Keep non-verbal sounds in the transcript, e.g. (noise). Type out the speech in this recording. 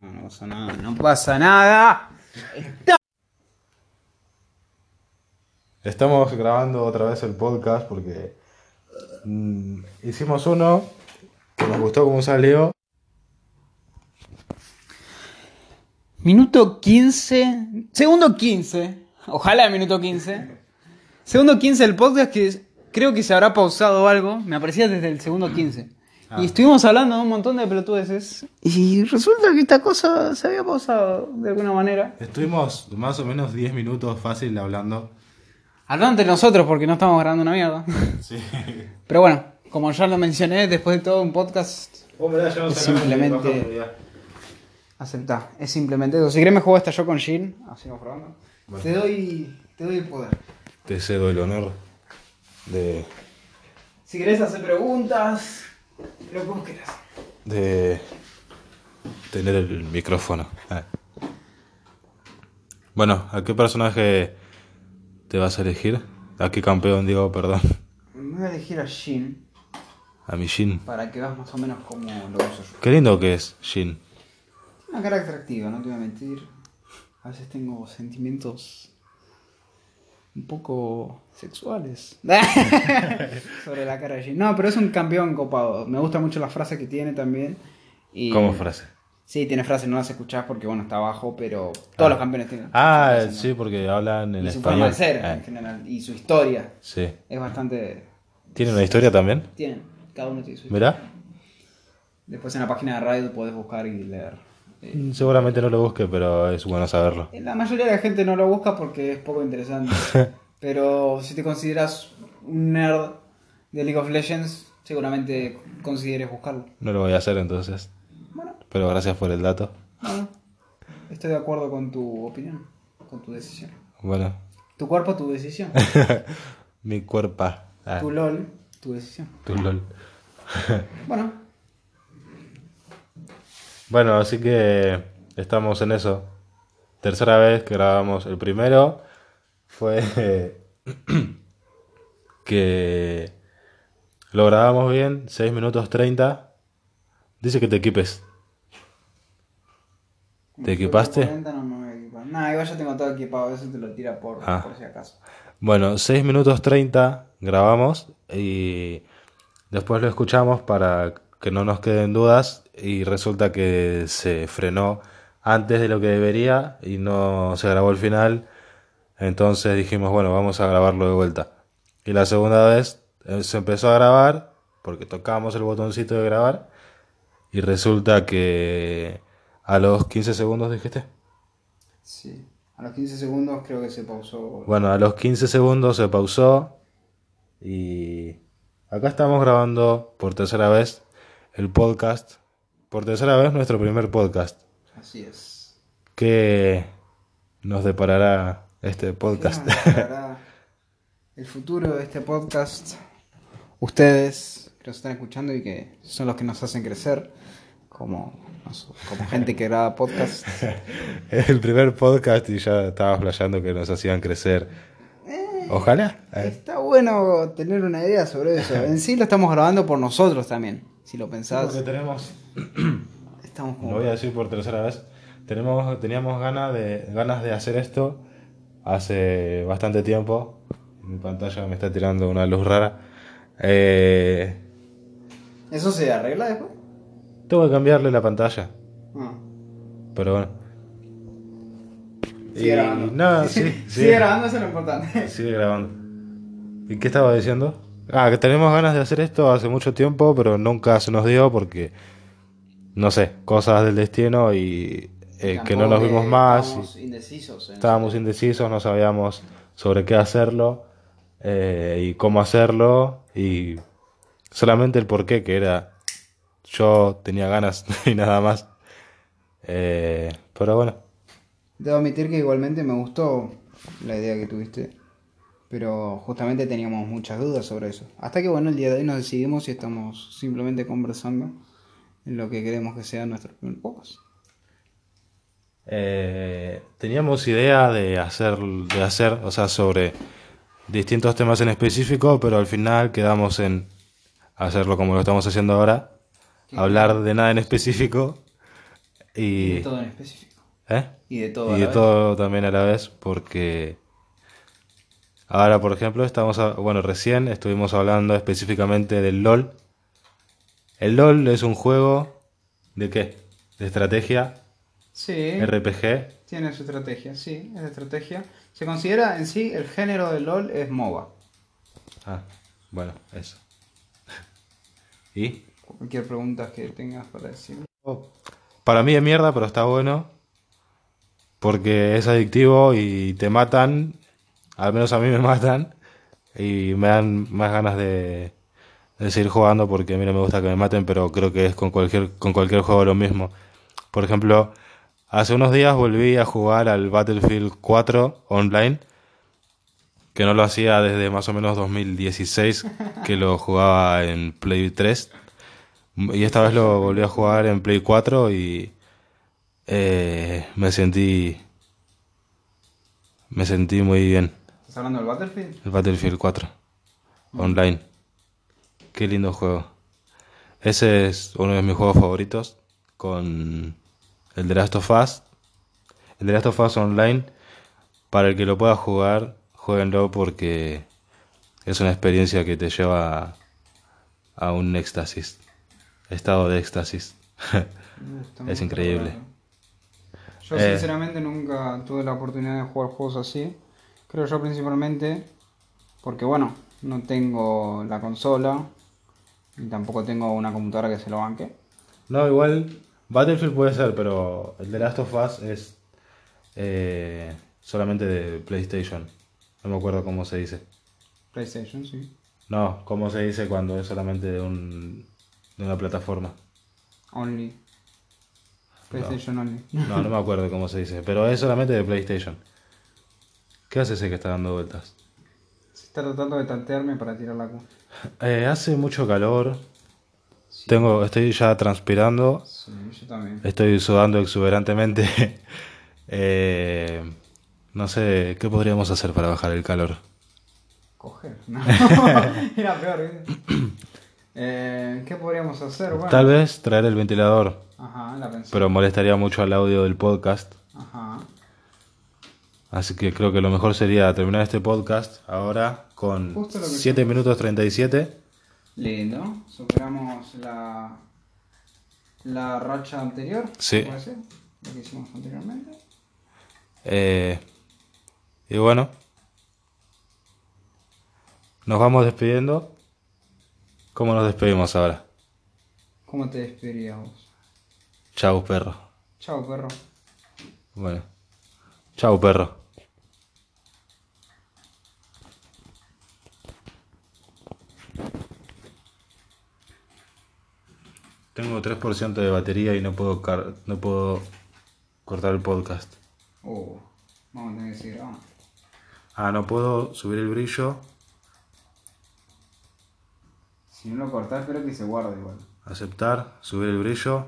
No, no pasa nada, no pasa nada. Estamos grabando otra vez el podcast porque mm, hicimos uno que nos gustó cómo salió. Minuto 15. Segundo 15. Ojalá minuto 15. Segundo 15 del podcast que creo que se habrá pausado algo. Me aparecía desde el segundo 15. Y estuvimos hablando de un montón de pelotudeces. Y resulta que esta cosa se había pausado de alguna manera. Estuvimos más o menos 10 minutos fácil hablando. Hablando entre nosotros porque no estamos grabando una mierda. (laughs) Sí. Pero bueno, como ya lo mencioné, después de todo un podcast, Es simplemente- aceptá. Es simplemente eso. Si querés me juego esta yo con Jin. Así vamos probando. Bueno. Te doy. Te doy el poder. Te cedo el honor de, Si querés hacer preguntas, lo que vos quieras. de tener el micrófono. Ah. Bueno, ¿a qué personaje te vas a elegir? ¿A qué campeón, digo, perdón? Me voy a elegir a Jin A mi Shin. para que veas más o menos cómo lo uso yo. Qué lindo que es Shin. Una cara atractiva, no te voy a mentir. A veces tengo sentimientos un poco sexuales (laughs) sobre la cara de Jin. No, pero es un campeón copado. Me gusta mucho la frase que tiene también. Y... ¿Cómo frase? Sí, tiene frases, no las escuchás porque bueno, está abajo, pero todos los campeones tienen. Ah, frases, ¿no? sí, porque hablan en Y su forma español. de ser Ah, en general. Y su historia. sí. Es bastante. ¿Tiene una historia también? Tienen, cada uno tiene su historia. ¿Verá? Después en la página de Riot podés buscar y leer. Eh, Seguramente no lo busque, pero es bueno saberlo. La mayoría de la gente no lo busca porque es poco interesante. (laughs) Pero si te consideras un nerd de League of Legends, seguramente consideres buscarlo. No lo voy a hacer entonces. Bueno, Pero gracias por el dato. bueno, estoy de acuerdo con tu opinión, con tu decisión. Bueno, Tu cuerpo, tu decisión. (laughs) mi cuerpo. Ah, Tu LOL, tu decisión. tu LOL. Bueno, Bueno, así que estamos en eso. Tercera vez que grabamos. El primero fue (clears throat) que lo grabamos bien, 6 minutos 30. Dice que te equipes. ¿Te equipaste? 40 no me voy a equipar. Nah, igual ya tengo todo equipado, eso te lo tira por, Ah. por si acaso. Bueno, 6 minutos 30 grabamos y después lo escuchamos para que no nos queden dudas y resulta que se frenó antes de lo que debería y no se grabó el final. Entonces dijimos, bueno, vamos a grabarlo de vuelta. Y la segunda vez eh, se empezó a grabar porque tocamos el botoncito de grabar y resulta que a los 15 segundos dijiste. Sí. A los 15 segundos creo que se pausó. Bueno, a los 15 segundos se pausó y acá estamos grabando por tercera vez el podcast. Por tercera vez nuestro primer podcast. Así es. ¿Qué nos deparará este podcast? Nos deparará el futuro de este podcast. Ustedes que nos están escuchando y que son los que nos hacen crecer como, como gente que graba podcast. (laughs) el primer podcast y ya estaba flasheando que nos hacían crecer. Ojalá. Eh, Está bueno tener una idea sobre eso. En sí lo estamos grabando por nosotros también. Si lo pensás, Porque tenemos (clears throat) estamos Lo como... voy a decir por tercera vez. Tenemos, teníamos ganas de, ganas de hacer esto hace bastante tiempo. Mi pantalla me está tirando una luz rara. Eh, ¿Eso se arregla después? tengo que cambiarle la pantalla. Ah. Pero bueno. Sigue grabando. No, (laughs) sí, Sigue sigue, grabando, eso es lo importante. sigue grabando. ¿Y qué estaba diciendo? Ah, que tenemos ganas de hacer esto hace mucho tiempo, pero nunca se nos dio porque, no sé, cosas del destino y eh, que no nos vimos más. y- estábamos indecisos. en Estábamos indecisos, no sabíamos sobre qué hacerlo eh, y cómo hacerlo y solamente el porqué que era yo tenía ganas (laughs) y nada más. Eh, pero bueno, Debo admitir que igualmente me gustó la idea que tuviste, pero justamente teníamos muchas dudas sobre eso. Hasta que bueno, el día de hoy nos decidimos y estamos simplemente conversando en lo que queremos que sea nuestro primer podcast. eh, teníamos idea de hacer, de hacer, o sea, sobre distintos temas en específico, pero al final quedamos en hacerlo como lo estamos haciendo ahora, hablar de nada en específico Y Y, de todo en específico. ¿eh? Y de todo. a y la de vez. todo también a la vez, porque ahora, por ejemplo, estamos, a- bueno, recién estuvimos hablando específicamente del LOL. El LOL es un juego de qué? De estrategia, Sí. RPG. Tiene su estrategia, sí, es de estrategia. Se considera en sí el género de LOL es MOBA. Ah, bueno, eso. (laughs) ¿Y? Cualquier pregunta que tengas para decir. Para mí es mierda, pero está bueno. Porque es adictivo y te matan. Al menos a mí me matan. Y me dan más ganas de, de seguir jugando porque a mí no me gusta que me maten, pero creo que es con cualquier, con cualquier juego lo mismo. Por ejemplo, hace unos días volví a jugar al Battlefield 4 online. Que no lo hacía desde más o menos 2016, que lo jugaba en Play 3. Y esta vez lo volví a jugar en Play 4 y eh, me sentí me sentí muy bien. ¿Estás hablando del Battlefield? El Battlefield 4 online. Qué lindo juego. Ese es uno de mis juegos favoritos con el The Last of Us. El The Last of Us online para el que lo pueda jugar, jueguenlo porque es una experiencia que te lleva a, un éxtasis, estado de éxtasis. Gusta (laughs) Es increíble. Yo Eh. sinceramente nunca tuve la oportunidad de jugar juegos así. Creo yo principalmente porque bueno, no tengo la consola y tampoco tengo una computadora que se lo banque. No, igual Battlefield puede ser, pero el The Last of Us es eh, solamente de PlayStation. No me acuerdo cómo se dice. PlayStation, sí. No, cómo se dice cuando es solamente de, un, de una plataforma. Only. PlayStation only. No, no me acuerdo cómo se dice, pero es solamente de PlayStation. ¿Qué hace ese que está dando vueltas? Se está tratando de tantearme para tirar la Q. Eh, hace mucho calor. Tengo, estoy ya transpirando. Sí, yo también. Estoy sudando exuberantemente. (laughs) Eh, no sé, ¿qué podríamos hacer para bajar el calor? Coger. (laughs) No. (laughs) Era peor, (clears throat) eh, ¿Qué podríamos hacer? Bueno. Tal vez traer el ventilador, Ajá, la pensé. pero molestaría mucho al audio del podcast. Así que creo que lo mejor sería terminar este podcast ahora con Justo lo que 7 minutos 37. Lindo. Superamos la, la racha anterior. Sí. ¿Puede ser? Lo que hicimos anteriormente. Eh, y bueno, nos vamos despidiendo. ¿Cómo nos despedimos ahora? ¿Cómo te despedirías vos? Chau, perro. Chao, perro. Bueno, chau, perro. Tengo 3% de batería y no puedo, car- no puedo cortar el podcast. Oh, vamos a tener que seguir grabando. Ah, no puedo subir el brillo, Si no lo cortás, espero que se guarde igual. aceptar, subir el brillo.